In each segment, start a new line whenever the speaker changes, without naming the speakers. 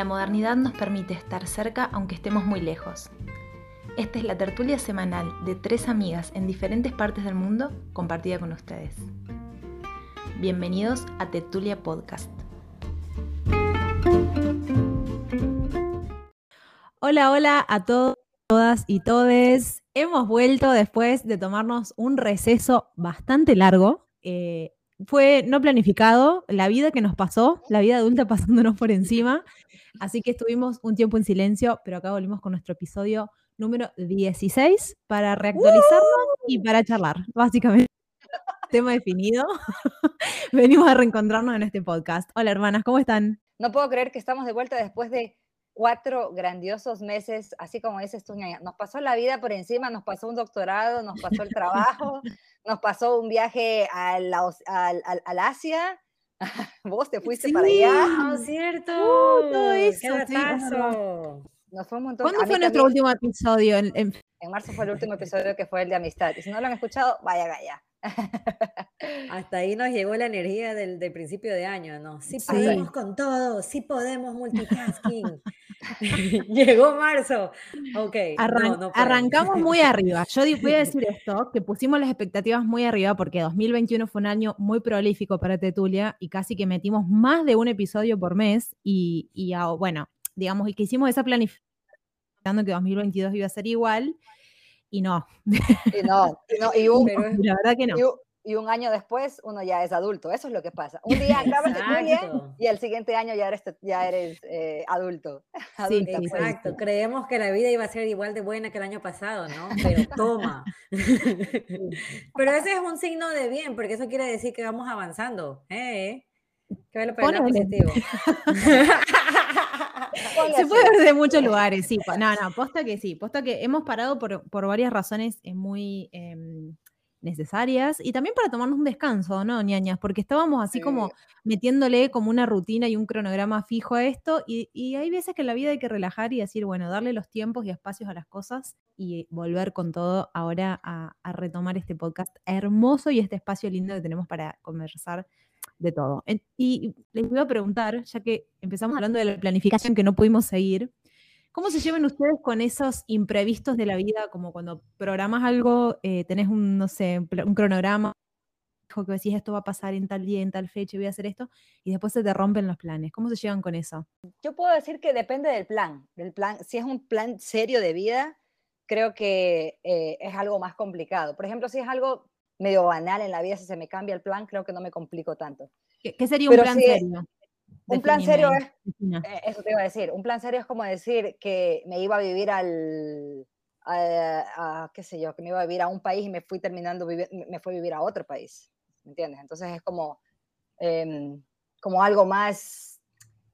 La modernidad nos permite estar cerca aunque estemos muy lejos. Esta es la tertulia semanal de tres amigas en diferentes partes del mundo compartida con ustedes. Bienvenidos a Tertulia Podcast.
Hola, hola a todos, todas y todes. Hemos vuelto después de tomarnos un receso bastante largo. Eh, fue no planificado, la vida que nos pasó, la vida adulta pasándonos por encima. Así que estuvimos un tiempo en silencio, pero acá volvimos con nuestro episodio número 16 para reactualizarnos y para charlar, básicamente. Tema definido. Venimos a reencontrarnos en este podcast. Hola hermanas, ¿cómo están?
No puedo creer que estamos de vuelta después de cuatro grandiosos meses, así como dices tú, nos pasó la vida por encima, nos pasó un doctorado, nos pasó el trabajo, nos pasó un viaje al, al, al Asia, vos te fuiste para allá.
¿no es cierto? Uh,
todo eso,
Nos fue un montón.
¿Cuándo fue nuestro último episodio? En, en...
en, marzo fue el último episodio que fue el de amistad. Y si no lo han escuchado, vaya allá.
Hasta ahí nos llegó la energía del, del principio de año, ¿no? Sí podemos con todo, sí podemos multitasking. llegó marzo. Ok.
Arran no, arrancamos muy arriba. Yo voy a decir esto, que pusimos las expectativas muy arriba porque 2021 fue un año muy prolífico para Tetulia y casi que metimos más de un episodio por mes y, y bueno, digamos, y que hicimos esa planificación que 2022 iba a ser igual y no.
Y no, y, no, y un,
la verdad que no.
Y, un año después uno ya es adulto, eso es lo que pasa. Un día acabas de muy y el siguiente año ya eres, ya eres eh, adulto.
Sí, exacto. Creemos que la vida iba a ser igual de buena que el año pasado, ¿no? Pero toma. Pero ese es un signo de bien, porque eso quiere decir que vamos avanzando. ¿eh? Que ve lo positivo.
Se puede ver de muchos lugares, sí. No, no, posta que sí. Posta que hemos parado por, por varias razones eh, muy eh, necesarias y también para tomarnos un descanso, ¿no, ñañas? Porque estábamos así sí. como metiéndole como una rutina y un cronograma fijo a esto y, y, hay veces que en la vida hay que relajar y decir, bueno, darle los tiempos y espacios a las cosas y volver con todo ahora a, a retomar este podcast hermoso y este espacio lindo que tenemos para conversar de todo. Y les iba a preguntar, ya que empezamos hablando de la planificación que no pudimos seguir, ¿cómo se llevan ustedes con esos imprevistos de la vida, como cuando programas algo, eh, tenés un, no sé, un cronograma, que decís esto va a pasar en tal día, en tal fecha, voy a hacer esto, y después se te rompen los planes. ¿Cómo se llevan con eso?
Yo puedo decir que depende del plan, del plan. Si es un plan serio de vida, creo que eh, es algo más complicado. Por ejemplo, si es algo medio banal en la vida, si se me cambia el plan, creo que no me complico tanto.
¿Qué, qué sería un Pero plan si serio?
Un plan serio es, eh, eso te iba a decir, un plan serio es como decir que me iba a vivir al, a, a, qué sé yo, que me iba a vivir a un país y me fui terminando, me fui a vivir a otro país, ¿me entiendes? Entonces es como, eh, como algo más,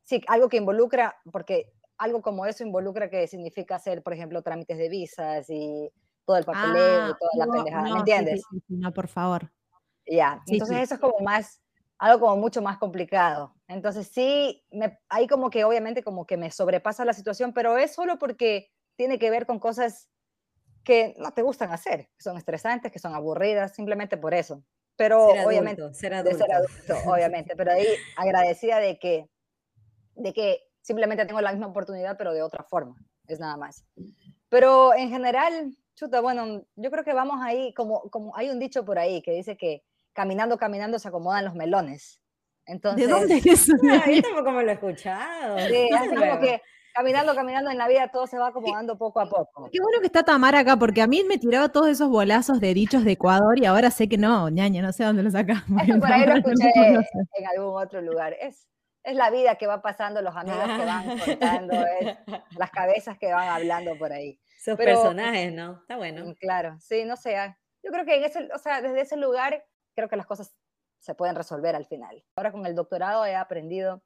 sí, algo que involucra, porque algo como eso involucra que significa hacer, por ejemplo, trámites de visas y todo el papeleo
ah,
y toda
no,
la pendejada,
no,
¿me entiendes?
Sí, sí, no, por favor.
Ya, entonces eso es como más, algo como mucho más complicado. Entonces sí, me, ahí como que obviamente como que me sobrepasa la situación, pero es solo porque tiene que ver con cosas que no te gustan hacer, que son estresantes, que son aburridas, simplemente por eso. Pero
ser
obviamente,
adulto, ser adulto.
de ser adulto, obviamente, pero ahí agradecida de que, de que simplemente tengo la misma oportunidad, pero de otra forma, es nada más. Pero en general, chuta, bueno, yo creo que vamos ahí, como, como hay un dicho por ahí que dice que caminando, caminando se acomodan los melones. Entonces,
¿De dónde es eso?
Ah, yo tampoco me lo he escuchado.
Sí, así como que caminando, caminando en la vida todo se va acomodando poco a poco.
Qué bueno que está Tamara acá, porque a mí me tiraba todos esos bolazos de dichos de Ecuador y ahora sé que no, ñaña, no sé dónde lo sacamos.
Eso por ahí lo escuché en algún otro lugar. Es, es la vida que va pasando, los amigos que van contando, es, las cabezas que van hablando por ahí.
Esos Pero, personajes, ¿no? Está bueno.
Claro, sí, no sé. Yo creo que en ese, o sea, desde ese lugar creo que las cosas se pueden resolver al final. Ahora con el doctorado he aprendido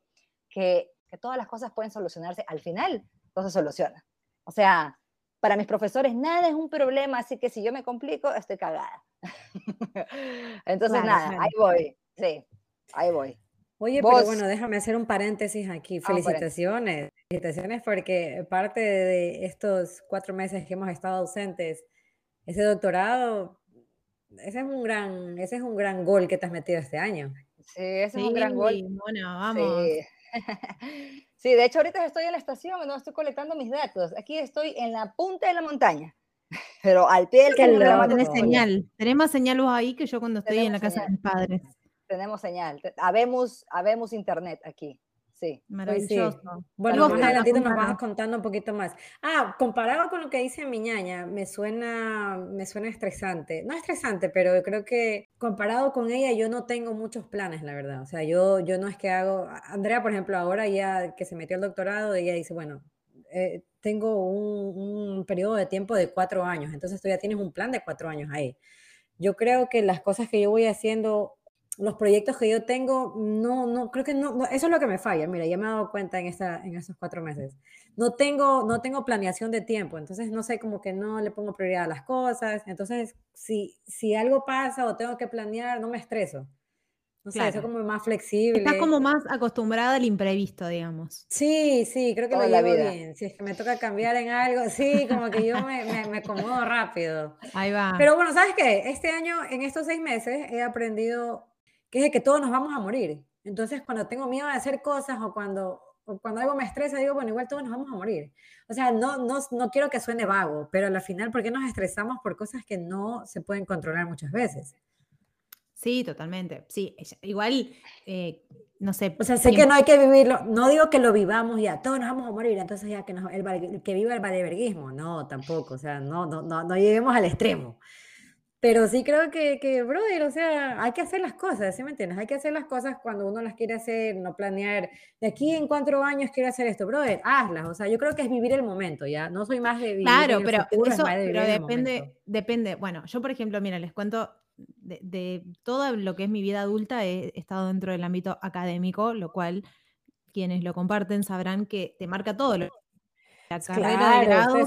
que, que todas las cosas pueden solucionarse al final, todo se soluciona. O sea, para mis profesores nada es un problema, así que si yo me complico, estoy cagada. Entonces, claro, nada, claro. ahí voy, sí, ahí voy.
Oye, ¿Vos? pero bueno, déjame hacer un paréntesis aquí. Felicitaciones. Ah, felicitaciones porque parte de estos cuatro meses que hemos estado ausentes, ese doctorado, ese es un gran, ese es un gran gol que te has metido este año.
Sí, ese sí, es un gran gol.
Bueno, vamos.
Sí. Sí, de hecho ahorita estoy en la estación, no estoy colectando mis datos. Aquí estoy en la punta de la montaña, pero al pie del
cañón. Tenés señal, tenemos señal vos ahí que yo cuando estoy en la casa de mis padres.
Tenemos señal, habemos, habemos internet aquí. Sí.
Maravilloso.
Bueno, más adelantito nos vas contando un poquito más. Ah, comparado con lo que dice mi ñaña, me suena, me suena estresante. No estresante, pero creo que comparado con ella, yo no tengo muchos planes, la verdad. O sea, yo, yo no es que hago. Andrea, por ejemplo, ahora ya que se metió al doctorado, ella dice, bueno, eh, tengo un, un, periodo de tiempo de cuatro años, entonces tú ya tienes un plan de cuatro años ahí. Yo creo que las cosas que yo voy haciendo los proyectos que yo tengo, no, no, creo que no, eso es lo que me falla. Mira, ya me he dado cuenta en, esta, en estos cuatro meses. No tengo, no tengo planeación de tiempo, entonces no sé, como que no le pongo prioridad a las cosas. Entonces, si, si algo pasa o tengo que planear, no me estreso. No sé, eso como más flexible.
Estás como más acostumbrada al imprevisto, digamos.
Sí, sí, creo que lo llevo bien. Si es que me toca cambiar en algo, sí, como que yo me, me, me, acomodo rápido.
Ahí va.
Pero bueno, ¿sabes qué? Este año, en estos seis meses, he aprendido que es de que todos nos vamos a morir. Entonces, cuando tengo miedo de hacer cosas o cuando, cuando algo me estresa, digo, bueno, igual todos nos vamos a morir. O sea, no, no, no quiero que suene vago, pero al final, ¿por qué nos estresamos por cosas que no se pueden controlar muchas veces?
Sí, totalmente. Sí, igual, eh, no sé.
O sea, sé que no hay que vivirlo, no digo que lo vivamos ya, todos nos vamos a morir, entonces ya que, nos, el, que viva el valeverguismo, no, tampoco, o sea, no, no, no, no lleguemos al extremo. Pero sí creo que, que, brother, o sea, hay que hacer las cosas, ¿sí me entiendes? Hay que hacer las cosas cuando uno las quiere hacer, no planear, de aquí en cuatro años quiero hacer esto, brother, hazlas, o sea, yo creo que es vivir el momento, ¿ya? No soy más de vivir
Claro, pero eso, pero depende, depende, bueno, yo por ejemplo, mira, les cuento, de, de, todo lo que es mi vida adulta he estado dentro del ámbito académico, lo cual quienes lo comparten sabrán que te marca todo lo la carrera de grado,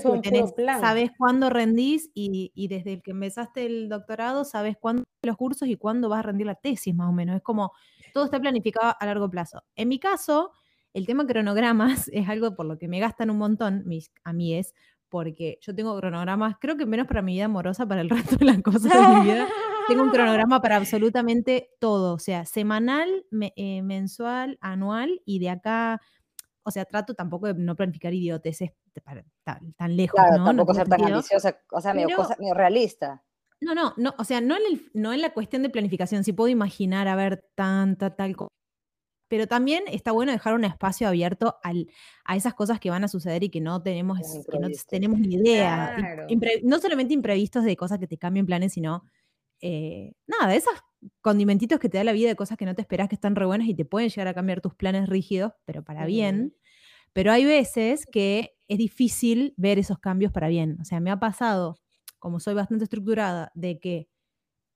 sabes cuándo rendís y, y, desde el que empezaste el doctorado sabes cuándo los cursos y cuándo vas a rendir la tesis más o menos. Es como todo está planificado a largo plazo. En mi caso, el tema cronogramas es algo por lo que me gastan un montón mis, a mí es porque yo tengo cronogramas, creo que menos para mi vida amorosa, para el resto de las cosas de mi vida. tengo un cronograma para absolutamente todo, o sea, semanal, eh, mensual, anual y de acá o sea, trato tampoco de no planificar idioteces tan, tan lejos, claro,
¿no? Tampoco ser tan ambiciosa, o sea, medio, realista.
No, no, no, o sea, no en, no en la cuestión de planificación, si puedo imaginar, a ver, tanta, tal cosa. Pero también está bueno dejar un espacio abierto al, a esas cosas que van a suceder y que no tenemos, que no tenemos ni idea. no solamente imprevistos de cosas que te cambien planes, sino eh, nada, esos condimentitos que te da la vida de cosas que no te esperas que están re buenas y te pueden llegar a cambiar tus planes rígidos, pero para bien. Pero hay veces que es difícil ver esos cambios para bien. O sea, me ha pasado, como soy bastante estructurada, de que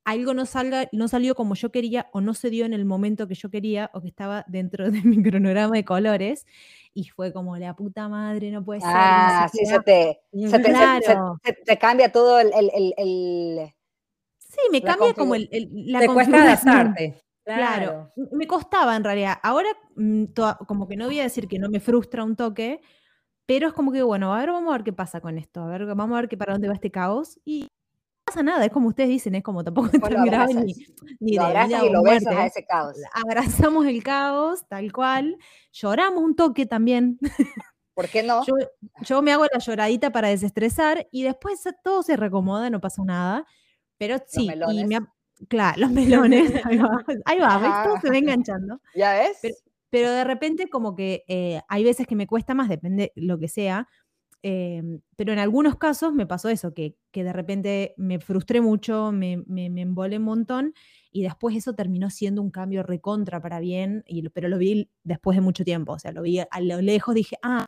algo no salga, no salió como yo quería o no se dio en el momento que yo quería o que estaba dentro de mi cronograma de colores y fue como la puta madre, no puede ser.
Ah, sí, se te, se te, cambia todo el,
Sí, me cambia como el, la
Te cuesta adaptarte.
Claro. me costaba en realidad. Ahora, mm, como que no voy a decir que no me frustra un toque, pero es como que, bueno, a ver, vamos a ver qué pasa con esto, a ver, vamos a ver qué para dónde va este caos. Y no pasa nada, es como ustedes dicen, es como tampoco es tan grave ni,
ni lo de y lo besas a ese caos.
Abrazamos el caos, tal cual. Lloramos un toque también.
¿Por qué no?
Yo, yo me hago la lloradita para desestresar y después todo se recomoda, no pasa nada. Pero sí, y me claro, los melones, ahí va, ahí va Todo se va enganchando.
¿Ya ves?
Pero, de repente como que eh, hay veces que me cuesta más, depende lo que sea, em, pero en algunos casos me pasó eso, que, que de repente me frustré mucho, me, me, me, embolé un montón y después eso terminó siendo un cambio recontra para bien, y, pero lo vi después de mucho tiempo, o sea, lo vi a lo lejos, dije, ah,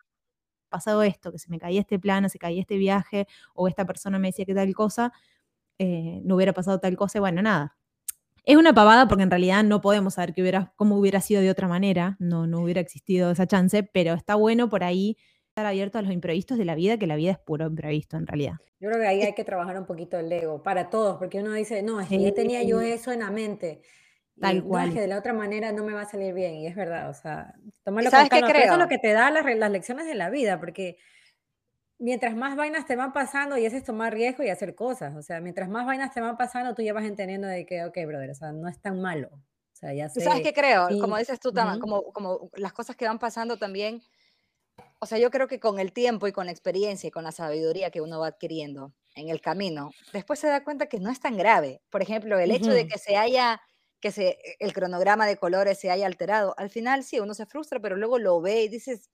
pasado esto, que se me caía este plano, se caía este viaje, o esta persona me decía que tal cosa, eh, no hubiera pasado tal cosa, bueno, nada. Es una pavada porque en realidad no podemos saber que hubiera, cómo hubiera sido de otra manera, no, no hubiera existido esa chance, pero está bueno por ahí estar abierto a los imprevistos de la vida, que la vida es puro imprevisto en realidad.
Yo creo que ahí hay que trabajar un poquito el ego, para todos, porque uno dice, no, es que ya tenía yo eso en la mente. Tal cual. que de la otra manera no me va a salir bien, y es verdad, o sea, tomarlo con calma. Eso es lo que te da las, las lecciones de la vida, porque mientras más vainas te van pasando y haces tomar riesgo y hacer cosas. O sea, mientras más vainas te van pasando, tú ya vas entendiendo de que, ok, brother, o sea, no es tan malo. O sea, ya sé.
¿Sabes qué creo? Como dices tú, como, como las cosas que van pasando también, o sea, yo creo que con el tiempo y con la experiencia y con la sabiduría que uno va adquiriendo en el camino, después se da cuenta que no es tan grave. Por ejemplo, el hecho de que se haya, que se, el cronograma de colores se haya alterado, al final sí, uno se frustra, pero luego lo ve y dices,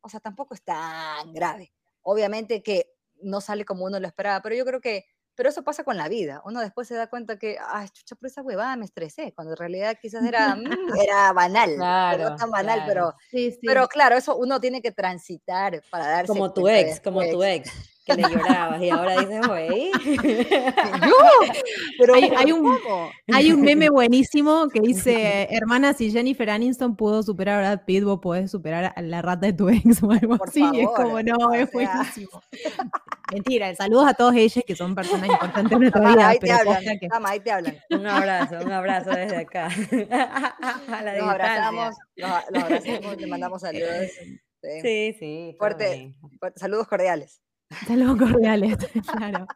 o sea, tampoco es tan grave. Obviamente que no sale como uno lo esperaba, pero yo creo que pero eso pasa con la vida. Uno después se da cuenta que, ay, chucha, por esa huevada me estresé, cuando en realidad quizás era, mm, era banal. Claro, no tan banal, pero, pero claro, eso uno tiene que transitar para darse
Como tu ex, como tu ex que le llorabas y ahora dices, güey.
Pero hay, un, hay un meme buenísimo que dice, hermana, si Jennifer Aniston pudo superar a Brad Pitt, vos podés superar a la rata de tu ex o algo así. es como, no, es buenísimo. Mentira, saludos a todos ellos que son personas importantes en nuestra vida.
Ahí te hablan, ahí te hablan.
Un abrazo, un abrazo desde acá.
a la nos abrazamos, los, abrazamos, le mandamos saludos.
Sí, sí.
fuerte, saludos cordiales.
Saludos cordiales, claro.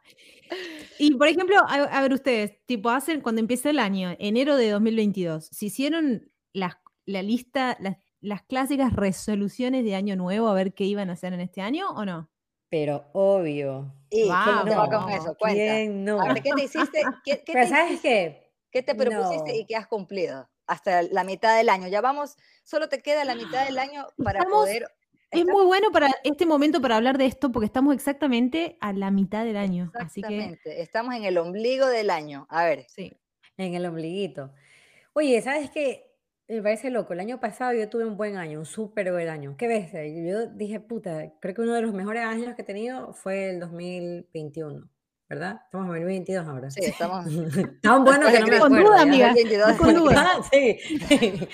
Y por ejemplo, a, ver ustedes, tipo, hacen cuando empieza el año, enero de 2022, ¿se hicieron la lista, las, clásicas resoluciones de año nuevo a ver qué iban a hacer en este año o no?
Pero obvio.
Y ¿cómo te va con eso? Cuenta.
no?
A ver, ¿qué te hiciste? ¿Qué, qué
Pero ¿sabes qué?
¿Qué te propusiste y qué has cumplido? Hasta la mitad del año. Ya vamos, solo te queda la mitad del año para poder
es muy bueno para este momento para hablar de esto porque estamos exactamente a la mitad del año. Así que...
estamos en el ombligo del año. A ver.
Sí. En el ombliguito. Oye, ¿sabes qué? Me parece loco. El año pasado yo tuve un buen año, un súper buen año. ¿Qué ves? Yo dije, puta, creo que uno de los mejores años que he tenido fue el 2021. ¿verdad? Estamos en 2022 ahora.
Sí, estamos.
Tan bueno que no me acuerdo.
Con duda, amiga. Con
duda. sí.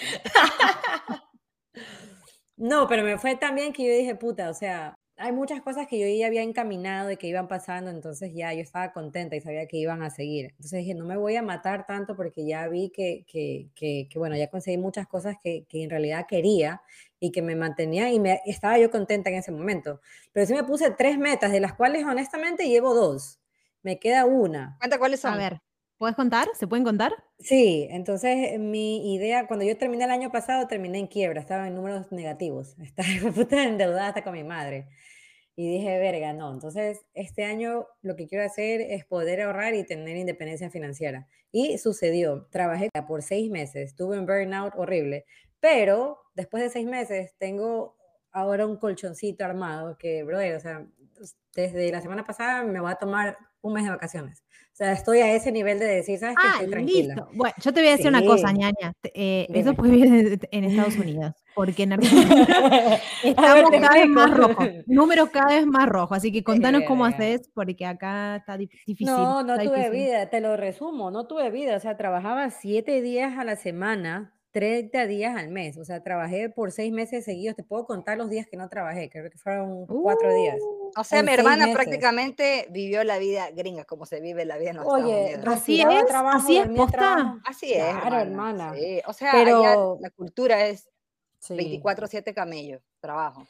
No, pero me fue tan bien que yo dije, puta, o sea, hay muchas cosas que yo ya había encaminado y que iban pasando, entonces ya yo estaba contenta y sabía que iban a seguir. Entonces dije, no me voy a matar tanto porque ya vi que, que, que, bueno, ya conseguí muchas cosas que, que, en realidad quería y que me mantenía y me, estaba yo contenta en ese momento. Pero sí me puse tres metas, de las cuales honestamente llevo dos. Me queda una.
Cuenta cuáles son.
A ver. ¿Puedes contar? ¿Se pueden contar?
Sí, entonces mi idea, cuando yo terminé el año pasado, terminé en quiebra, estaba en números negativos, estaba puta endeudada hasta con mi madre. Y dije, verga, no. Entonces, este año lo que quiero hacer es poder ahorrar y tener independencia financiera. Y sucedió. Trabajé por seis meses, tuve un burnout horrible. Pero después de seis meses, tengo ahora un colchoncito armado que, brother, o sea, desde la semana pasada me voy a tomar un mes de vacaciones. O sea, estoy a ese nivel de decir, ¿sabes qué?
Ah,
estoy tranquila.
Listo. Bueno, yo te voy a decir una cosa, ñaña. Eh, eso puede vivir en Estados Unidos, porque en Argentina estamos cada vez más rojos, números cada vez más rojos, así que contanos cómo haces, porque acá está difícil.
No, no tuve vida, te lo resumo, no tuve vida, o sea, trabajaba siete días a la semana, 30 días al mes. O sea, trabajé por seis meses seguidos. Te puedo contar los días que no trabajé, creo que fueron cuatro días.
Uh, o sea, mi hermana prácticamente vivió la vida gringa, como se vive la vida en
Estados Oye, Así es, así es, posta.
Así es,
claro, hermana.
O sea, Pero... la cultura es 24-7 camello, trabajo.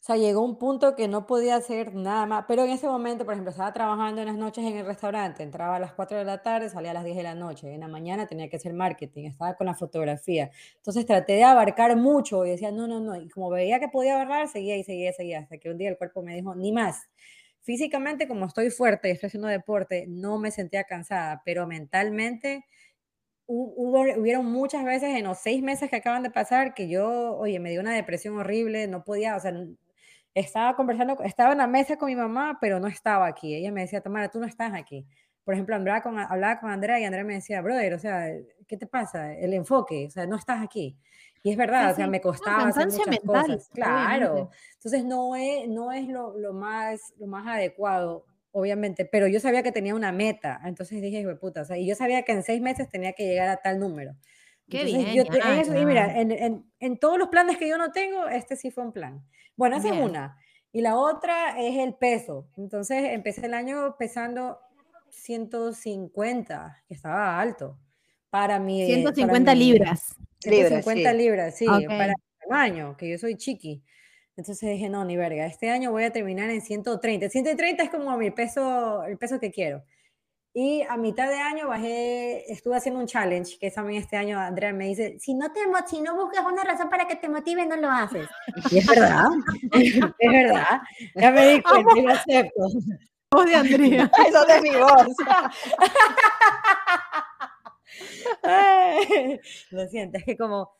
O sea, llegó un punto que no podía hacer nada más. Pero en ese momento, por ejemplo, estaba trabajando en las noches en el restaurante. Entraba a las 4 de la tarde, salía a las 10 de la noche. En la mañana tenía que hacer marketing, estaba con la fotografía. Entonces traté de abarcar mucho y decía, no, no, no. Y como veía que podía abarcar, seguía y seguía y seguía. Hasta que un día el cuerpo me dijo, ni más. Físicamente, como estoy fuerte y estoy haciendo deporte, no me sentía cansada, pero mentalmente hubo, hubieron muchas veces en los seis meses que acaban de pasar que yo, oye, me dio una depresión horrible, no podía, o sea, estaba conversando, estaba en la mesa con mi mamá, pero no estaba aquí. Ella me decía, Tamara, tú no estás aquí. Por ejemplo, hablaba con, hablaba con Andrea y Andrea me decía, brother, o sea, ¿qué te pasa? El enfoque, o sea, no estás aquí. Y es verdad, o sea, me costaba hacer muchas mental, cosas. Claro. Entonces no es, no es lo, lo, más, lo más adecuado, obviamente, pero yo sabía que tenía una meta. Entonces dije, puta, o sea, y yo sabía que en seis meses tenía que llegar a tal número.
Qué bien. Yo,
y mira, en, en, en, todos los planes que yo no tengo, este sí fue un plan. Bueno, esa es una. Y la otra es el peso. Entonces empecé el año pesando 150, que estaba alto. Para mi.
150 libras.
150 libras, sí, para el tamaño, que yo soy chiqui. Entonces dije, no, ni verga, este año voy a terminar en 130. 130 es como mi peso, el peso que quiero. Y a mitad de año bajé, estuve haciendo un challenge, que también este año Andrea me dice, si no, te, si no buscas una razón para que te motive, no lo haces. Y es verdad, es verdad. Ya me di cuenta y lo acepto.
Voz de Andrea.
Eso de mi voz.
lo siento, es que como,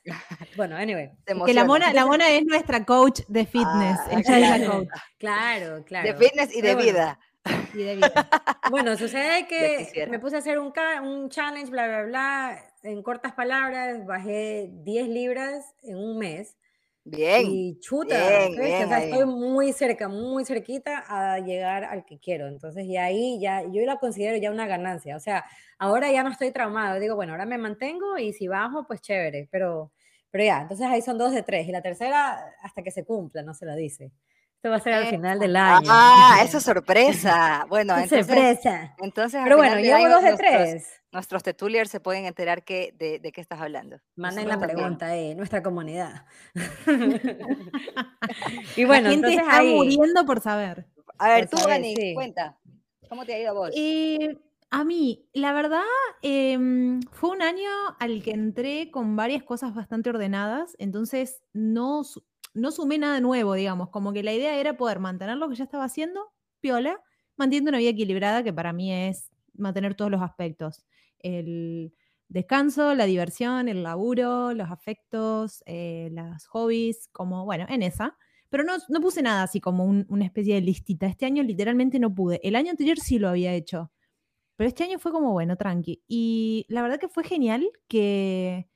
bueno, anyway.
Que la mona, la mona es nuestra coach de fitness.
Ah, claro, claro, claro,
De fitness y de vida.
Y de vida.
Bueno, sucede que me puse a hacer un, un challenge, bla, bla, bla. En cortas palabras, bajé 10 libras en un mes.
Bien.
Y chuta, estoy muy cerca, muy cerquita a llegar al que quiero. Entonces, y ahí ya, yo la considero ya una ganancia. O sea, ahora ya no estoy traumado. Digo, bueno, ahora me mantengo y si bajo, pues chévere. Pero, pero ya, entonces ahí son dos de tres. Y la tercera, hasta que se cumpla, no se la dice. Esto va a ser al final del año.
Ah, esa sorpresa. Bueno,
entonces. Sorpresa.
Entonces,
Pero bueno, llevo dos de tres.
Nuestros tetuliers se pueden enterar que, de, de qué estás hablando.
Manden la pregunta, eh, nuestra comunidad. y bueno,
la gente está muriendo por saber.
A ver, tú, Dani, cuenta. ¿Cómo te ha ido a vos?
Eh, a mí, la verdad, em, fue un año al que entré con varias cosas bastante ordenadas, entonces no, no sumé nada nuevo, digamos, como que la idea era poder mantener lo que ya estaba haciendo, piola, manteniendo una vida equilibrada, que para mí es mantener todos los aspectos. El descanso, la diversión, el laburo, los afectos, eh, las hobbies, como, bueno, en esa. Pero no, no puse nada así como una especie de listita. Este año literalmente no pude. El año anterior sí lo había hecho. Pero este año fue como, bueno, tranqui. Y la verdad que fue genial que,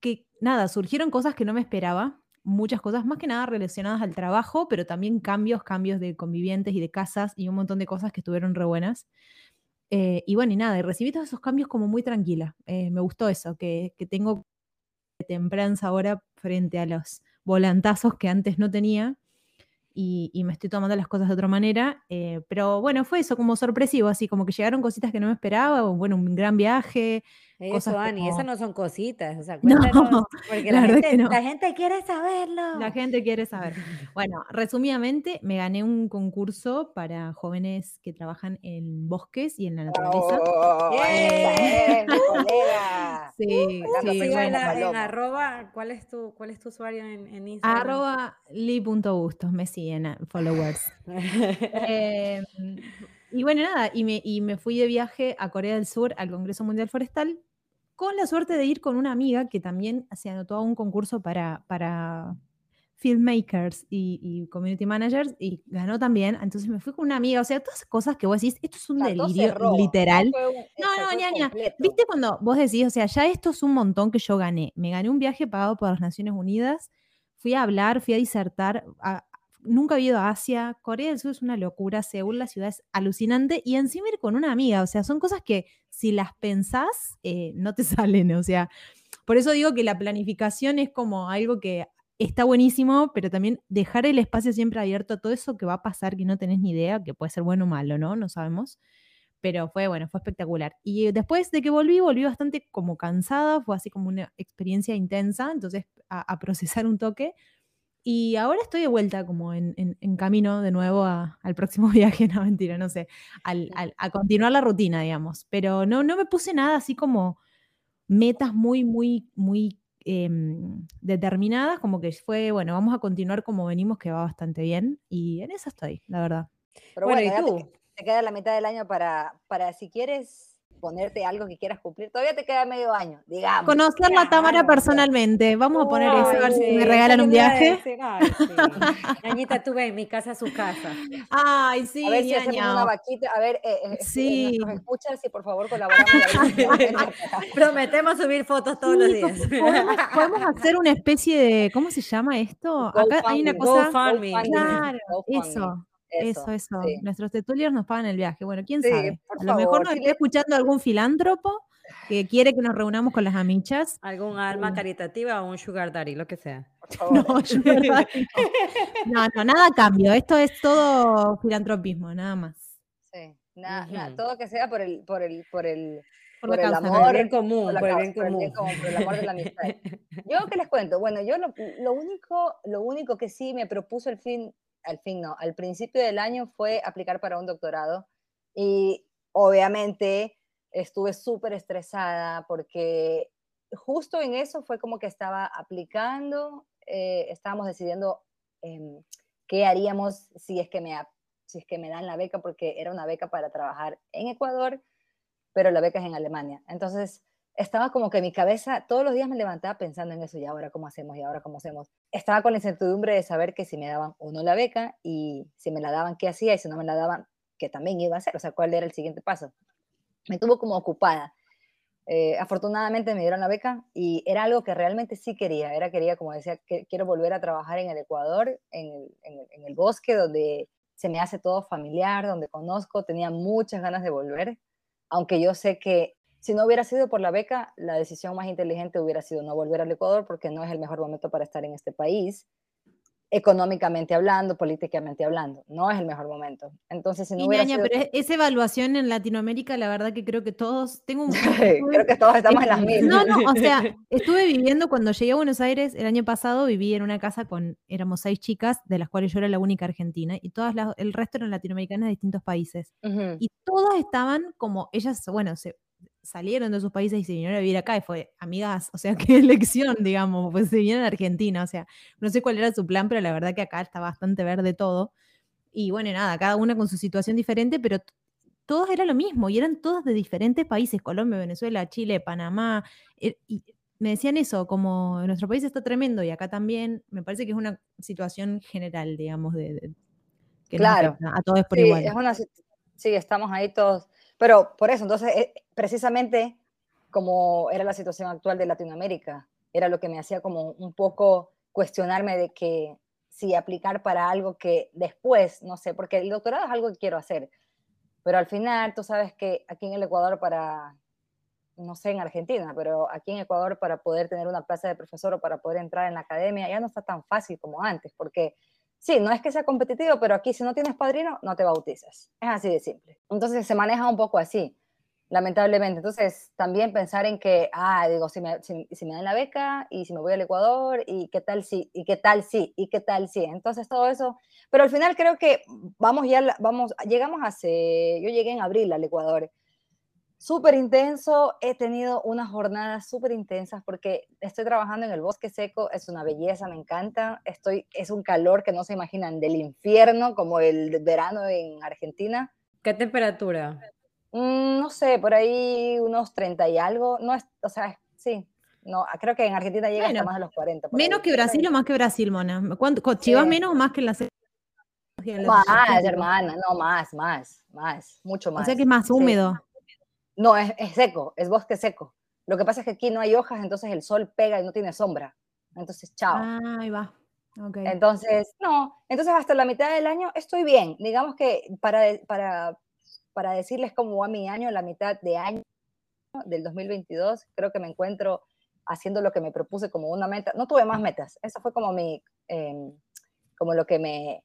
que nada, surgieron cosas que no me esperaba muchas cosas, más que nada relacionadas al trabajo, pero también cambios, cambios de convivientes y de casas y un montón de cosas que estuvieron re buenas. Eh, y bueno, y nada, y recibí todos esos cambios como muy tranquila. Eh, me gustó eso, que, que tengo templanza ahora frente a los volantazos que antes no tenía y, me estoy tomando las cosas de otra manera. Eh, pero bueno, fue eso como sorpresivo, así como que llegaron cositas que no me esperaba, o, bueno, un gran viaje.
Eso, Ani, esas no son cositas, o sea, cuéntanos, porque la, gente, la gente quiere saberlo.
La gente quiere saber. Bueno, resumidamente, me gané un concurso para jóvenes que trabajan en bosques y en la naturaleza.
Oh, ¡Bien!
Sí, sí,
en, arroba, ¿cuál es tu, cuál es tu usuario en, en Instagram?
Arroba li.bustos, me siguen followers. Em, y bueno, nada, y me, y me fui de viaje a Corea del Sur al Congreso Mundial Forestal con la suerte de ir con una amiga que también se anotó a un concurso para, para filmmakers y, community managers y ganó también. Entonces me fui con una amiga. O sea, todas esas cosas que vos decís, esto es un delirio literal. No, no, ñaña. ¿Viste cuando vos decís, o sea, ya esto es un montón que yo gané? Me gané un viaje pagado por las Naciones Unidas. Fui a hablar, fui a disertar, a, nunca he ido a Asia, Corea del Sur es una locura, Seúl la ciudad es alucinante y encima ir con una amiga, o sea, son cosas que si las pensás eh, no te salen, o sea, por eso digo que la planificación es como algo que está buenísimo, pero también dejar el espacio siempre abierto a todo eso que va a pasar que no tenés ni idea, que puede ser bueno o malo, ¿no? No sabemos. Pero fue bueno, fue espectacular. Y después de que volví, volví bastante como cansada, fue así como una experiencia intensa, entonces a procesar un toque, y ahora estoy de vuelta como en, camino de nuevo al próximo viaje, no mentira, no sé, a continuar la rutina, digamos. Pero no, no me puse nada así como metas muy, muy, muy em, determinadas, como que fue, bueno, vamos a continuar como venimos, que va bastante bien. Y en eso estoy, la verdad.
Pero bueno, ¿y tú? Te, te, queda la mitad del año para, para si quieres ponerte algo que quieras cumplir. Todavía te queda medio año, digamos.
Conocer la Támara personalmente. Vamos a poner eso, a ver si me regalan un viaje.
Añita, tú ves, mi casa su casa.
Ay, sí,
A ver si hacemos una vaquita. A ver, eh, eh
sí.
nos escuchas y por favor colaboramos.
Prometemos subir fotos todos los días.
¿Podemos, hacer una especie de, ¿cómo se llama esto? Acá hay una cosa. Claro, eso. Eso, eso. Nuestros tetuliers nos pagan el viaje. Bueno, quién sabe. A lo mejor nos está escuchando algún filántropo que quiere que nos reunamos con las amichas.
Algún alma caritativa o un sugar daddy, lo que sea.
No, sugar daddy. No. no, nada cambio. Esto es todo filantropismo, nada más.
Sí, nada, todo que sea por el, por el, por el,
por, el amor, bien común, por, el bien común.
por el amor de la amistad. Yo qué les cuento, bueno, yo lo, lo, único, lo único que sí me propuso el fin al fin no, al principio del año fue aplicar para un doctorado y obviamente estuve súper estresada porque justo en eso fue como que estaba aplicando, eh, estábamos decidiendo em, qué haríamos si es, que me, si es que me dan la beca, porque era una beca para trabajar en Ecuador, pero la beca es en Alemania. Entonces, estaba como que mi cabeza, todos los días me levantaba pensando en eso, y ahora cómo hacemos, y ahora cómo hacemos. Estaba con la incertidumbre de saber que si me daban o no la beca, y si me la daban, qué hacía, y si no me la daban, qué también iba a hacer, o sea, cuál era el siguiente paso. Me tuvo como ocupada. Eh, afortunadamente me dieron la beca y era algo que realmente sí quería, era quería, como decía, que quiero volver a trabajar en el Ecuador, en el, en el bosque, donde se me hace todo familiar, donde conozco, tenía muchas ganas de volver, aunque yo sé que si no hubiera sido por la beca, la decisión más inteligente hubiera sido no volver al Ecuador porque no es el mejor momento para estar en este país económicamente hablando, políticamente hablando. No es el mejor momento. Entonces, si no hubiera
pero esa evaluación en Latinoamérica, la verdad que creo que todos, tengo un...
creo que todos estamos en las mismas.
No, no, o sea, estuve viviendo cuando llegué a Buenos Aires el año pasado, viví en una casa con, éramos seis chicas, de las cuales yo era la única argentina, y todas las, el resto eran latinoamericanas de distintos países. Y todas estaban como, ellas, bueno, se, salieron de sus países y se vinieron a vivir acá y fue, amigas, o sea, qué elección, digamos, pues se vinieron a Argentina, o sea, no sé cuál era su plan, pero la verdad que acá está bastante verde todo. Y bueno, nada, cada una con su situación diferente, pero todos era lo mismo y eran todos de diferentes países, Colombia, Venezuela, Chile, Panamá, eh, y me decían eso, como nuestro país está tremendo y acá también, me parece que es una situación general, digamos, de,
que claro.
a todos por igual.
sí, estamos ahí todos pero por eso, entonces, eh, precisamente como era la situación actual de Latinoamérica, era lo que me hacía como un poco cuestionarme de que si aplicar para algo que después, no sé, porque el doctorado es algo que quiero hacer, pero al final tú sabes que aquí en el Ecuador para, no sé en Argentina, pero aquí en Ecuador para poder tener una plaza de profesor o para poder entrar en la academia ya no está tan fácil como antes, porque Sí, no es que sea competitivo, pero aquí si no tienes padrino, no te bautizas. Es así de simple. Entonces se maneja un poco así, lamentablemente. Entonces también pensar en que, ah, digo, si me, si, me dan la beca y si me voy al Ecuador y qué tal si, y qué tal si, y qué tal si. Entonces todo eso, pero al final creo que vamos ya, vamos, llegamos hace, yo llegué en abril al Ecuador súper intenso. He tenido unas jornadas súper intensas porque estoy trabajando en el bosque seco. Es una belleza, me encanta. Estoy, es un calor que no se imaginan del infierno, como el verano en Argentina.
¿Qué temperatura?
Mm, no sé, por ahí unos 30 y algo. No es, o sea, sí. No, creo que en Argentina llega hasta más de los 40.
Menos que Brasil o más que Brasil, Mona. ¿Cuánto, ¿Chivas menos o más que la
Más, hermana, no, más, más, más, mucho más.
O sea que es más húmedo.
No, es, seco, es bosque seco. Lo que pasa es que aquí no hay hojas, entonces el sol pega y no tiene sombra. Entonces, chao.
Ah, ahí va.
Entonces, no, entonces hasta la mitad del año estoy bien. Digamos que para, para, para decirles cómo va mi año, la mitad de año del 2022, creo que me encuentro haciendo lo que me propuse como una meta. No tuve más metas, eso fue como mi, em, como lo que me,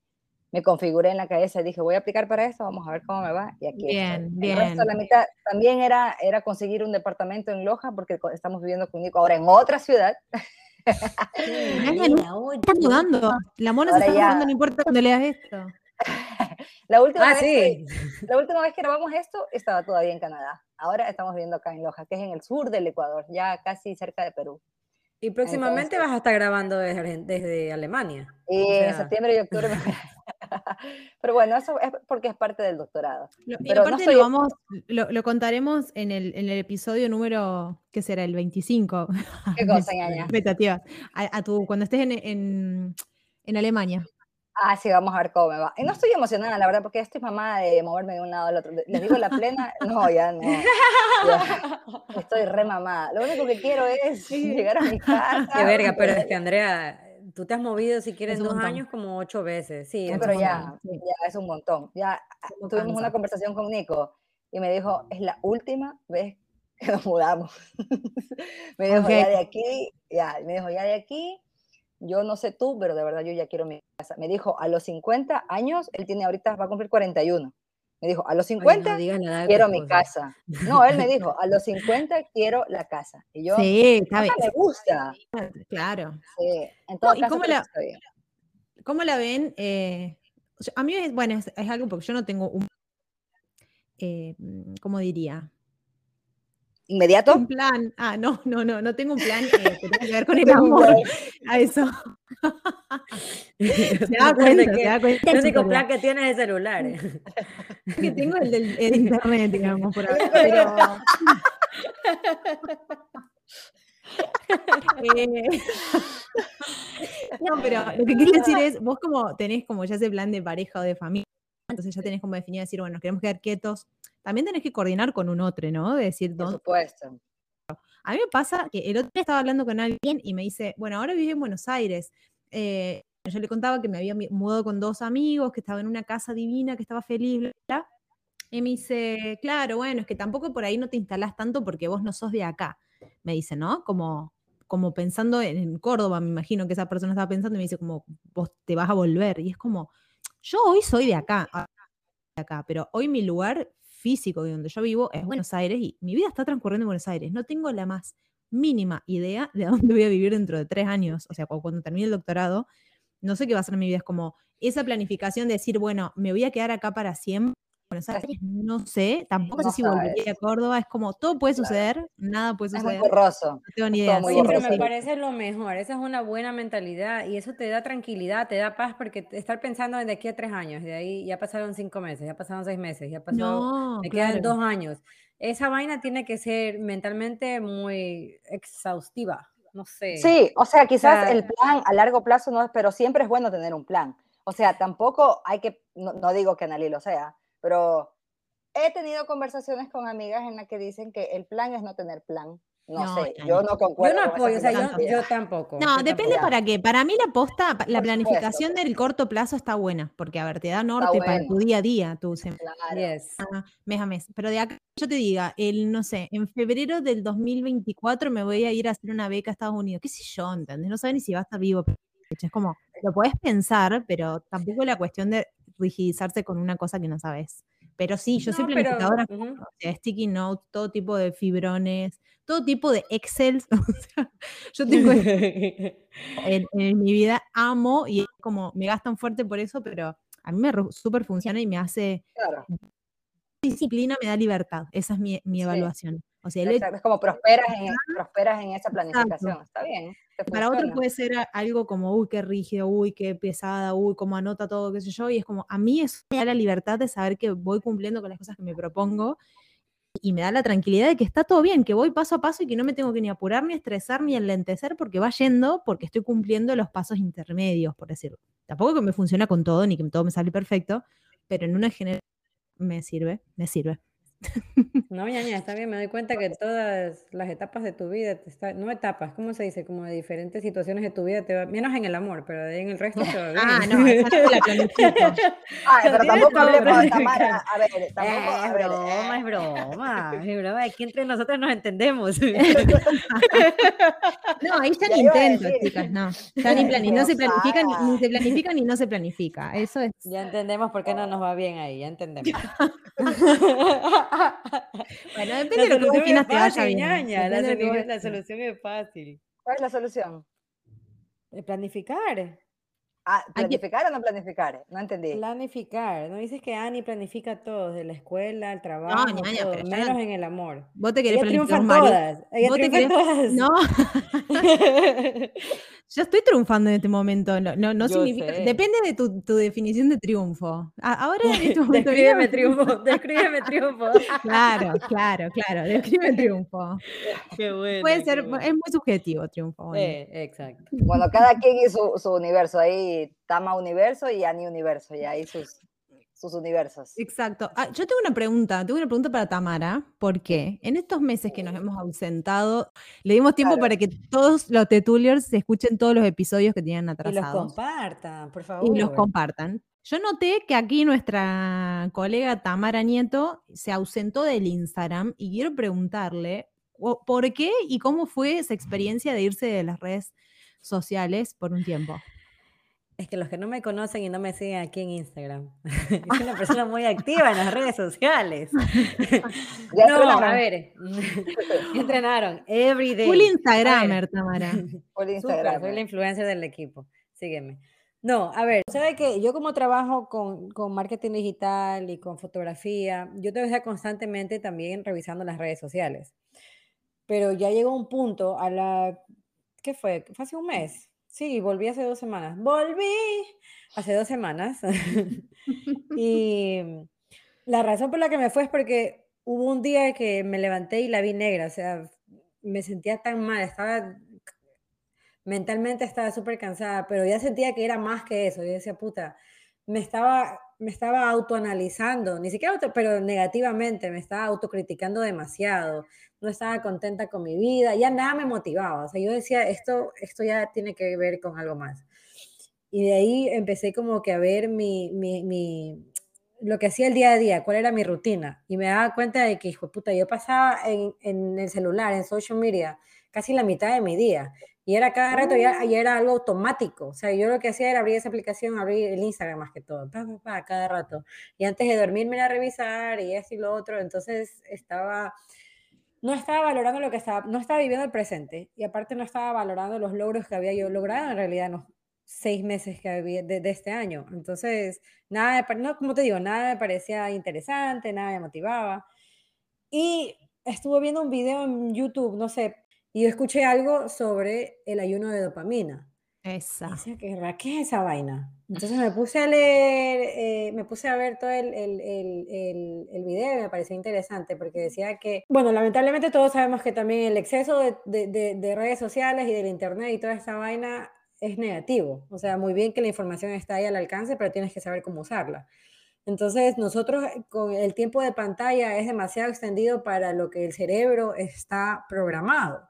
me configuré en la cabeza y dije, voy a aplicar para esto, vamos a ver cómo me va. Y aquí
bien, bien.
El resto la mitad también era, era conseguir un departamento en Loja, porque estamos viviendo con Nico ahora en otra ciudad.
está mudando. La mona se está mudando, no importa cuando leas esto.
la, última ah, vez sí. la última vez que grabamos esto estaba todavía en Canadá. Ahora estamos viviendo acá en Loja, que es en el sur del Ecuador, ya casi cerca de Perú.
Y próximamente vas a estar grabando desde, desde Alemania.
Y en septiembre y octubre. Pero bueno, eso es porque es parte del doctorado.
Lo,
Pero
aparte lo, vamos, lo, contaremos en el, en el, episodio número, ¿qué será? El 25.
¿Qué cosa, ñaña?
A, tu, cuando estés en, en, en Alemania.
Ah, sí, vamos a ver cómo me va. Y no estoy emocionada, la verdad, porque estoy mamada de moverme de un lado al otro. Les digo la plena, no, ya no. estoy re mamada. Lo único que quiero es llegar a mi casa.
Qué verga, pero es que Andrea, tú te has movido si quieres dos años como ocho veces. Sí,
pero ya, ya es un montón. Ya tuvimos una conversación con Nico y me dijo, es la última vez que nos mudamos. me dijo, ya de aquí, ya, me dijo, ya de aquí yo no sé tú, pero de verdad yo ya quiero mi casa. Me dijo, a los 50 años, él tiene ahorita, va a cumplir 41. Me dijo, a los 50 quiero mi casa. No, él me dijo, a los 50 quiero la casa. Y yo,
sí, está bien.
me gusta.
Claro.
Sí, en todo caso,
cómo, la, ¿cómo la ven? Eh, a mí, bueno, es, algo porque yo no tengo un... eh, ¿cómo diría?
¿Inmediato?
Un plan. Ah, no, no, no, no tengo un plan eh, que tenga que ver con el amor. A eso.
se da cuenta, se da cuenta. El único plan que tienes es celular.
que tengo el del internet, digamos, por ahora. Pero... Eh, no, pero lo que quería decir es, vos como tenés como ya ese plan de pareja o de familia, entonces ya tenés como definido decir, bueno, nos queremos quedar quietos, también tenés que coordinar con un otro, ¿no? De decir,
Por supuesto.
A mí me pasa que el otro día estaba hablando con alguien y me dice, bueno, ahora vive en Buenos Aires. Eh, yo le contaba que me había mudado con dos amigos, que estaba en una casa divina, que estaba feliz, bla, bla. Y me dice, claro, bueno, es que tampoco por ahí no te instalás tanto porque vos no sos de acá. Me dice, ¿no? Como, como pensando en, Córdoba, me imagino que esa persona estaba pensando y me dice, como, vos te vas a volver. Y es como, yo hoy soy de acá, ah, de acá, pero hoy mi lugar físico de donde yo vivo es Buenos Aires y mi vida está transcurriendo en Buenos Aires. No tengo la más mínima idea de dónde voy a vivir dentro de tres años. O sea, cuando termine el doctorado, no sé qué va a ser mi vida. Es como esa planificación de decir, bueno, me voy a quedar acá para siempre Buenos Aires, no sé, tampoco sé si volvería a Córdoba, es como todo puede suceder, nada puede suceder.
Es muy borroso.
No tengo ni idea.
Sí, pero me parece lo mejor, esa es una buena mentalidad y eso te da tranquilidad, te da paz, porque estar pensando en de aquí a tres años, de ahí ya pasaron cinco meses, ya pasaron seis meses, ya pasaron, me quedan dos años. Esa vaina tiene que ser mentalmente muy exhaustiva, no sé.
Sí, o sea, quizás el plan a largo plazo no es, pero siempre es bueno tener un plan. O sea, tampoco hay que, no, no digo que Analí lo sea, pero he tenido conversaciones con amigas en las que dicen que el plan es no tener plan. No, sé, yo no concuerdo.
Yo no apoyo, o sea, yo, tampoco.
No, depende para qué. Para mí la posta, la planificación del corto plazo está buena, porque a ver, te da norte para tu día a día, tu semana.
Claro.
mes a mes. Pero de acá, yo te diga, el, no sé, en febrero del 2024 me voy a ir a hacer una beca a Estados Unidos. ¿Qué sé yo? ¿Entendés? No sabes ni si va a estar vivo. Es como, lo puedes pensar, pero tampoco la cuestión de rigidizarse con una cosa que no sabes. Pero sí, yo soy planificadora, sticky notes, todo tipo de fibrones, todo tipo de Excel. yo tengo en, mi vida amo y es como me gastan fuerte por eso, pero a mí me súper funciona y me hace disciplina, me da libertad. Esa es mi, mi evaluación. O sea,
es como prosperas en, prosperas en esa planificación. Está bien.
Para otro puede ser algo como, uy, qué rígido, uy, qué pesada, uy, cómo anota todo, qué sé yo, y es como, a mí eso me da la libertad de saber que voy cumpliendo con las cosas que me propongo y me da la tranquilidad de que está todo bien, que voy paso a paso y que no me tengo que ni apurar, ni estresar, ni enlentecer porque va yendo, porque estoy cumpliendo los pasos intermedios, por decirlo. Tampoco que me funciona con todo, ni que todo me sale perfecto, pero en una general me sirve, me sirve.
No, ñaña, está bien, me doy cuenta que todas las etapas de tu vida, no etapas, ¿cómo se dice? Como de diferentes situaciones de tu vida, te va, menos en el amor, pero de ahí en el resto te va bien.
Ah, no, esa no la planifico.
Ay, pero tampoco hablemos, Tamara, a ver, tampoco,
es broma, es broma, es broma, aquí entre nosotros nos entendemos.
no, ahí está el intento, chicas, no, ya ni no se planifica, ni, se planifica ni no se planifica, eso es.
Ya entendemos por qué no nos va bien ahí, ya entendemos.
Bueno, depende de lo que
te vaya bien. la, solución es fácil.
¿Cuál es la solución?
Planificar.
Ah, ¿planificar o no planificar? No entendí.
Planificar. No dices que Ani planifica todo, de la escuela, el trabajo, menos en el amor.
Vos te querés
Ella planificar todas. Ella ¿Vos te querés... todas.
No. Yo estoy triunfando en este momento. No, no, significa. Depende de tu, tu, definición de triunfo. Ahora en este momento.
Descríbeme triunfo. Descríbeme triunfo.
claro, claro, claro. Describe triunfo.
Qué bueno.
Puede ser, es muy subjetivo triunfo.
Eh, exacto.
Bueno, cada quien y su, su universo. Ahí Tama Universo y Ani Universo. Y ahí sus sus universos.
Exacto. Ah, yo tengo una pregunta, tengo una pregunta para Tamara, porque en estos meses que nos hemos ausentado, le dimos tiempo para que todos los Tetuliers se escuchen todos los episodios que tienen atrasados.
Y los compartan, por favor.
Y los compartan. Yo noté que aquí nuestra colega Tamara Nieto se ausentó del Instagram y quiero preguntarle por qué y cómo fue esa experiencia de irse de las redes sociales por un tiempo.
Es que los que no me conocen y no me siguen aquí en Instagram, soy una persona muy activa en las redes sociales. no, a ver, entrenaron every day.
Full Instagramer, Tamara.
Full Instagram.
soy la influencer del equipo. Sígueme. No, a ver, sabe que yo como trabajo con, con, marketing digital y con fotografía, yo tengo que estar constantemente también revisando las redes sociales. Pero ya llegó un punto a la, ¿qué fue? Fue hace un mes. Sí, volví hace dos semanas. Volví hace dos semanas. y la razón por la que me fue es porque hubo un día que me levanté y la vi negra, o sea, me sentía tan mal, estaba mentalmente estaba súper cansada, pero ya sentía que era más que eso. Yo decía, puta, me estaba, me estaba autoanalizando, ni siquiera auto, pero negativamente, me estaba autocriticando demasiado, no estaba contenta con mi vida, ya nada me motivaba. O sea, yo decía, esto, esto ya tiene que ver con algo más. Y de ahí empecé como que a ver mi, mi, mi lo que hacía el día a día, cuál era mi rutina. Y me daba cuenta de que, hijo puta, yo pasaba en, en el celular, en social media, casi la mitad de mi día. Y era cada rato, ya, ya, era algo automático. O sea, yo lo que hacía era abrir esa aplicación, abrir el Instagram más que todo, pa, cada rato. Y antes de dormirme a revisar y y lo otro. Entonces estaba, no estaba valorando lo que estaba, no estaba viviendo el presente. Y aparte no estaba valorando los logros que había yo logrado en realidad en los seis meses que había de, este año. Entonces, nada, no, como te digo, nada me parecía interesante, nada me motivaba. Y estuve viendo un video en YouTube, no sé, y escuché algo sobre el ayuno de dopamina.
Esa.
Decía, ¿qué, ¿qué es esa vaina? Entonces me puse a leer, eh, me puse a ver todo el, el, el, el, video y me pareció interesante porque decía que, bueno, lamentablemente todos sabemos que también el exceso de, de, de, redes sociales y del internet y toda esa vaina es negativo. O sea, muy bien que la información está ahí al alcance, pero tienes que saber cómo usarla. Entonces, nosotros eh, con el tiempo de pantalla es demasiado extendido para lo que el cerebro está programado.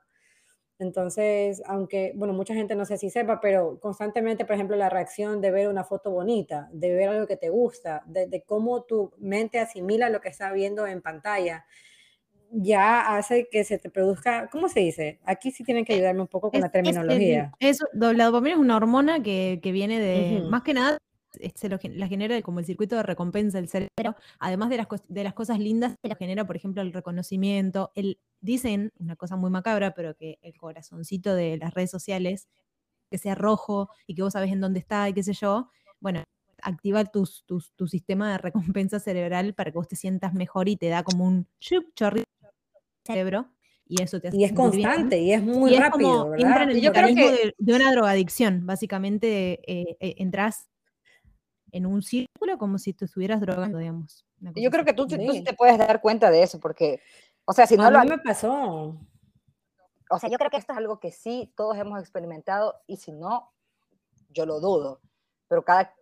Entonces, aunque, bueno, mucha gente no sé si sepa, pero constantemente, por ejemplo, la reacción de ver una foto bonita, de ver algo que te gusta, de, cómo tu mente asimila lo que está viendo en pantalla, ya hace que se te produzca, ¿cómo se dice? Aquí sí tienen que ayudarme un poco con la terminología.
Es, la dopamina es una hormona que, viene de, más que nada, se la genera como el circuito de recompensa del cerebro, además de las, de las cosas lindas, la genera, por ejemplo, el reconocimiento, el, dicen, una cosa muy macabra, pero que el corazoncito de las redes sociales, que sea rojo y que vos sabés en dónde está y qué sé yo, bueno, activa tus, tu sistema de recompensa cerebral para que vos te sientas mejor y te da como un chorrito cerebro y eso te hace
Y es constante y es muy rápido,
Entra en el mecanismo de, una drogadicción, básicamente eh, eh, entras en un círculo como si te estuvieras drogando, digamos.
Yo creo que tú, tú, te puedes dar cuenta de eso, porque, o sea, si no lo...
A mí me pasó.
O sea, yo creo que esto es algo que sí todos hemos experimentado y si no, yo lo dudo. Pero cada,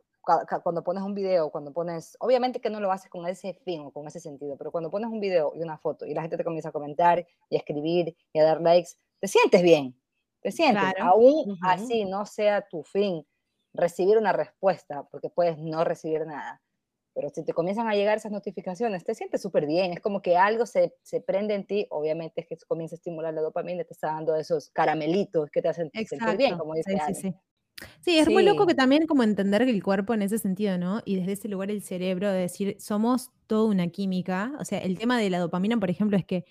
cuando pones un video, cuando pones, obviamente que no lo haces con ese fin o con ese sentido, pero cuando pones un video y una foto y la gente te comienza a comentar y a escribir y a dar likes, te sientes bien, te sientes, aún así no sea tu fin recibir una respuesta, porque puedes no recibir nada. Pero si te comienzan a llegar esas notificaciones, te sientes súper bien. Es como que algo se, se, prende en ti. Obviamente es que comienza a estimular la dopamina, te está dando esos caramelitos que te hacen sentir bien, como dice
sí, sí, sí. es muy loco que también como entender que el cuerpo en ese sentido, ¿no? Y desde ese lugar el cerebro, de decir, somos toda una química. O sea, el tema de la dopamina, por ejemplo, es que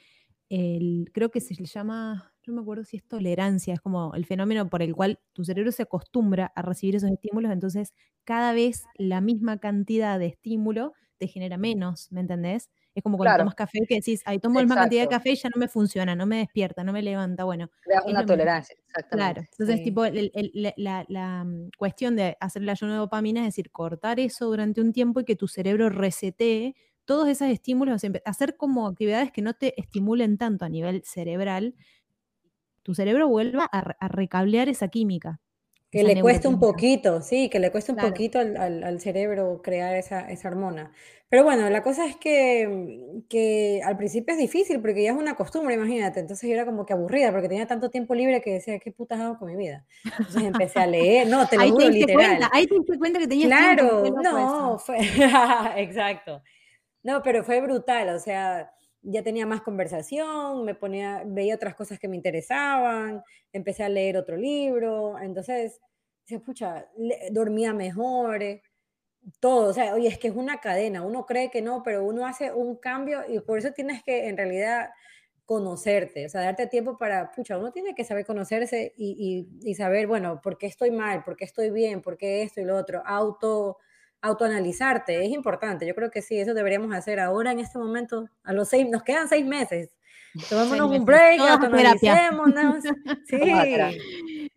el, creo que se le llama no me acuerdo si es tolerancia, es como el fenómeno por el cual tu cerebro se acostumbra a recibir esos estímulos, entonces cada vez la misma cantidad de estímulo te genera menos, ¿me entendés? Es como cuando tomas café que decís, ay, tomo la misma cantidad de café y ya no me funciona, no me despierta, no me levanta. Bueno.
una tolerancia, exactamente.
Claro. Entonces, tipo, la, mm, cuestión de hacer el ayuno de dopamina es decir, cortar eso durante un tiempo y que tu cerebro resetee todos esos estímulos, hacer como actividades que no te estimulen tanto a nivel cerebral tu cerebro vuelva a, recablear esa química.
Que le cueste un poquito, sí, que le cueste un poquito al, cerebro crear esa, hormona. Pero bueno, la cosa es que, que, al principio es difícil porque ya es una costumbre, imagínate. Entonces yo era como que aburrida porque tenía tanto tiempo libre que decía, ¿qué putas hago con mi vida? Entonces empecé a leer, no, te lo juro, literal.
ahí te diste cuenta que tenías
claro, tiempo. Claro, no, fue, exacto. No, pero fue brutal, o sea, ya tenía más conversación, me ponía, veía otras cosas que me interesaban, empecé a leer otro libro, entonces, se pucha, dormía mejor, eh, todo, o sea, oye, es que es una cadena, uno cree que no, pero uno hace un cambio y por eso tienes que en realidad conocerte, o sea, darte tiempo para, pucha, uno tiene que saber conocerse y, y, saber, bueno, por qué estoy mal, por qué estoy bien, por qué esto y lo otro, auto, autoanalizarte, es importante, yo creo que sí, eso deberíamos hacer ahora en este momento, a los seis, nos quedan seis meses, tomémonos un break, autoanalicémonos, sí,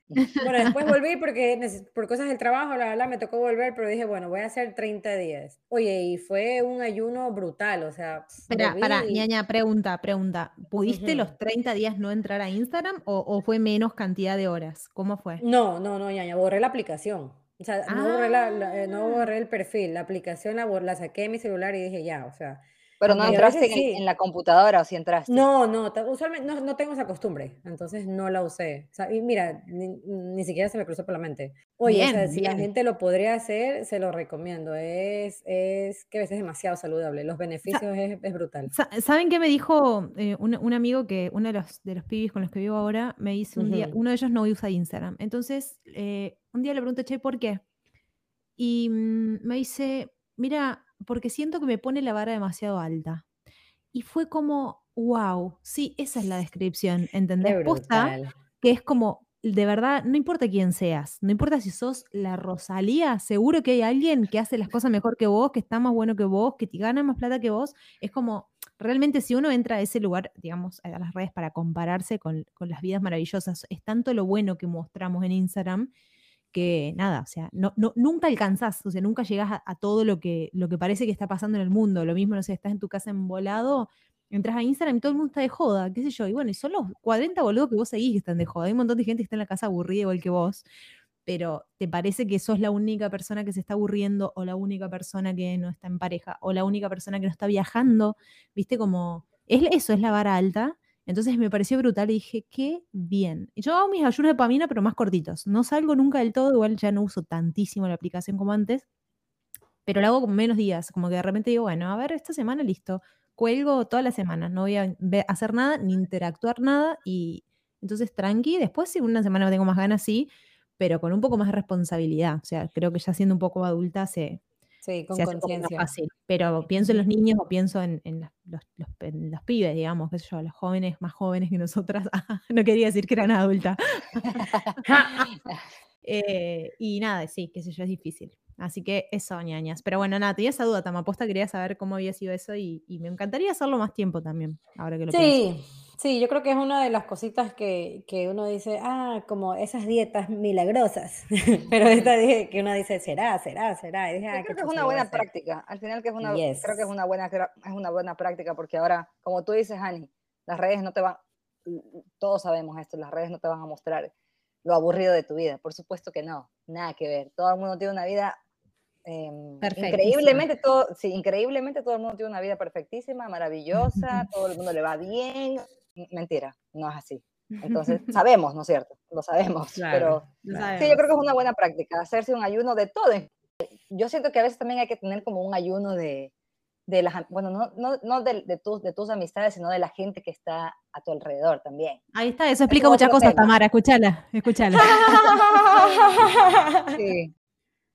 bueno, después volví porque por cosas del trabajo, la verdad, me tocó volver, pero dije, bueno, voy a hacer 30 días. Oye, y fue un ayuno brutal, o sea...
Espera, para, ñaña, pregunta, pregunta. ¿Pudiste los 30 días no entrar a Instagram o, fue menos cantidad de horas? ¿Cómo fue?
No, no, no, ñaña, borré la aplicación. O sea, no, borré la, eh, no ah. borré el perfil, la aplicación la, la saqué de mi celular y dije, ya, o sea...
Pero no entraste en, la computadora o si entraste.
No, no, usualmente no, no, tengo esa costumbre, entonces no la usé. O sea, y mira, ni, siquiera se me cruzó por la mente. Oye, si la gente lo podría hacer, se lo recomiendo. Es, es que a veces es demasiado saludable. Los beneficios es, es, brutal.
¿Saben qué me dijo eh, un, un, amigo que uno de los, de los pibis con los que vivo ahora me dice un día, uno de ellos no usa Instagram. Entonces, eh, un día le pregunté, che, ¿por qué? Y mm, me dice, mira, porque siento que me pone la vara demasiado alta. Y fue como, wow, sí, esa es la descripción, ¿entendés? Posta, que es como, de verdad, no importa quién seas, no importa si sos la Rosalía, seguro que hay alguien que hace las cosas mejor que vos, que está más bueno que vos, que te gana más plata que vos. Es como, realmente si uno entra a ese lugar, digamos, a las redes para compararse con, con las vidas maravillosas, es tanto lo bueno que mostramos en Instagram que nada, o sea, no, no, nunca alcanzás, o sea, nunca llegás a, todo lo que, lo que parece que está pasando en el mundo. Lo mismo, no sé, estás en tu casa embolado, entras a Instagram y todo el mundo está de joda, qué sé yo. Y bueno, y son los 40 boludos que vos seguís que están de joda. Hay un montón de gente que está en la casa aburrida igual que vos, pero te parece que sos la única persona que se está aburriendo o la única persona que no está en pareja o la única persona que no está viajando, viste como... Es, eso es la vara alta entonces me pareció brutal y dije, qué bien. Y yo hago mis ayunos de pamina, pero más cortitos. No salgo nunca del todo, igual ya no uso tantísimo la aplicación como antes, pero lo hago con menos días. Como que de repente digo, bueno, a ver, esta semana listo. Cuelgo toda la semana, no voy a hacer nada ni interactuar nada y entonces tranqui. Después, si una semana tengo más ganas, sí, pero con un poco más de responsabilidad. O sea, creo que ya siendo un poco adulta se,
Sí, con conciencia.
Pero pienso en los niños o pienso en, los, los, pibes, digamos, qué sé yo, los jóvenes más jóvenes que nosotras. no quería decir que eran adulta. Eh, y nada, sí, qué sé yo, es difícil. Así que eso, ñañas. Pero bueno, nada, tenía esa duda, Tamaposta, quería saber cómo había sido eso y, me encantaría hacerlo más tiempo también, ahora que lo
Sí, Sí, yo creo que es una de las cositas que, que uno dice, ah, como esas dietas milagrosas, pero esta dije que uno dice, será, será, será.
Y ah, creo que es una buena práctica, al final que es una, creo que es una, buena, es una buena práctica porque ahora, como tú dices, Hani, las redes no te van, todos sabemos esto, las redes no te van a mostrar lo aburrido de tu vida, por supuesto que no, nada que ver, todo el mundo tiene una vida eh, increíblemente todo, sí, increíblemente todo el mundo tiene una vida perfectísima, maravillosa, todo el mundo le va bien, mentira, no es así. Entonces, sabemos, ¿no es cierto? Lo sabemos, pero sí, yo creo que es una buena práctica, hacerse un ayuno de todo. Yo siento que a veces también hay que tener como un ayuno de, de las, bueno, no, no, no de, de, tus, de tus amistades, sino de la gente que está a tu alrededor también.
Ahí está, eso explica muchas cosas, Tamara, escúchala, escúchala.
sí,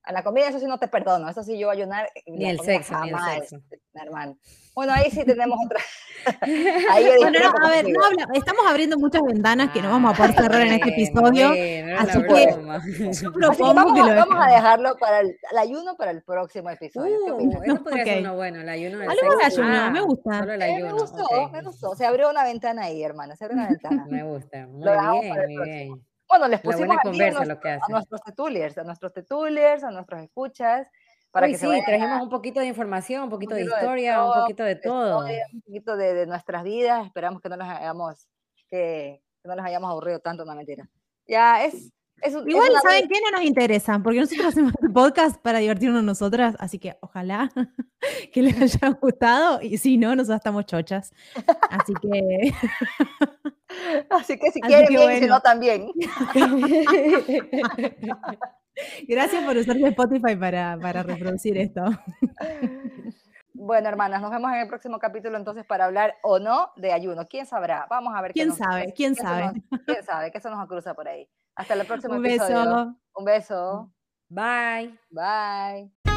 a la comida, eso sí no te perdono. Eso sí, yo ayunar.
Eh, ni el sexo, ni el sexo.
Hermano. Bueno, ahí sí tenemos otra.
ahí yo bueno, no, a ver, no habla, estamos abriendo muchas ventanas que no vamos a poder cerrar en este episodio. así que
vamos, que vamos a dejarlo para el, ayuno para el próximo episodio.
Uh, eso podría ser uno bueno, el ayuno del
Algo de ayuno, ah, me gusta.
Solo el ayuno. me gustó, me gustó. Se abrió una ventana ahí, hermana. Se abrió una ventana.
me gusta. Muy bien, muy bien.
Bueno, les pusimos a, nuestros, a, nuestros tetuliers, a nuestros tetuliers, a nuestros escuchas.
Para que sí, trajimos un poquito de información, un poquito, de historia, un poquito de todo.
un poquito de, nuestras vidas. Esperamos que no nos hayamos, que, no nos hayamos aburrido tanto, no mentira. Ya es,
Igual, ¿saben qué? No nos interesa, porque nosotros hacemos el podcast para divertirnos nosotras, así que ojalá que les haya gustado, y si no, nosotros estamos chochas. Así que...
Así que si quieren bien, si no también.
Gracias por usar Spotify para, para reproducir esto.
Bueno, hermanas, nos vemos en el próximo capítulo entonces para hablar o no de ayuno. ¿Quién sabrá? Vamos a ver.
¿Quién sabe? ¿Quién sabe?
¿Quién sabe? Que eso nos cruza por ahí. Hasta el próximo Un episodio. Beso. Un beso.
Bye.
Bye.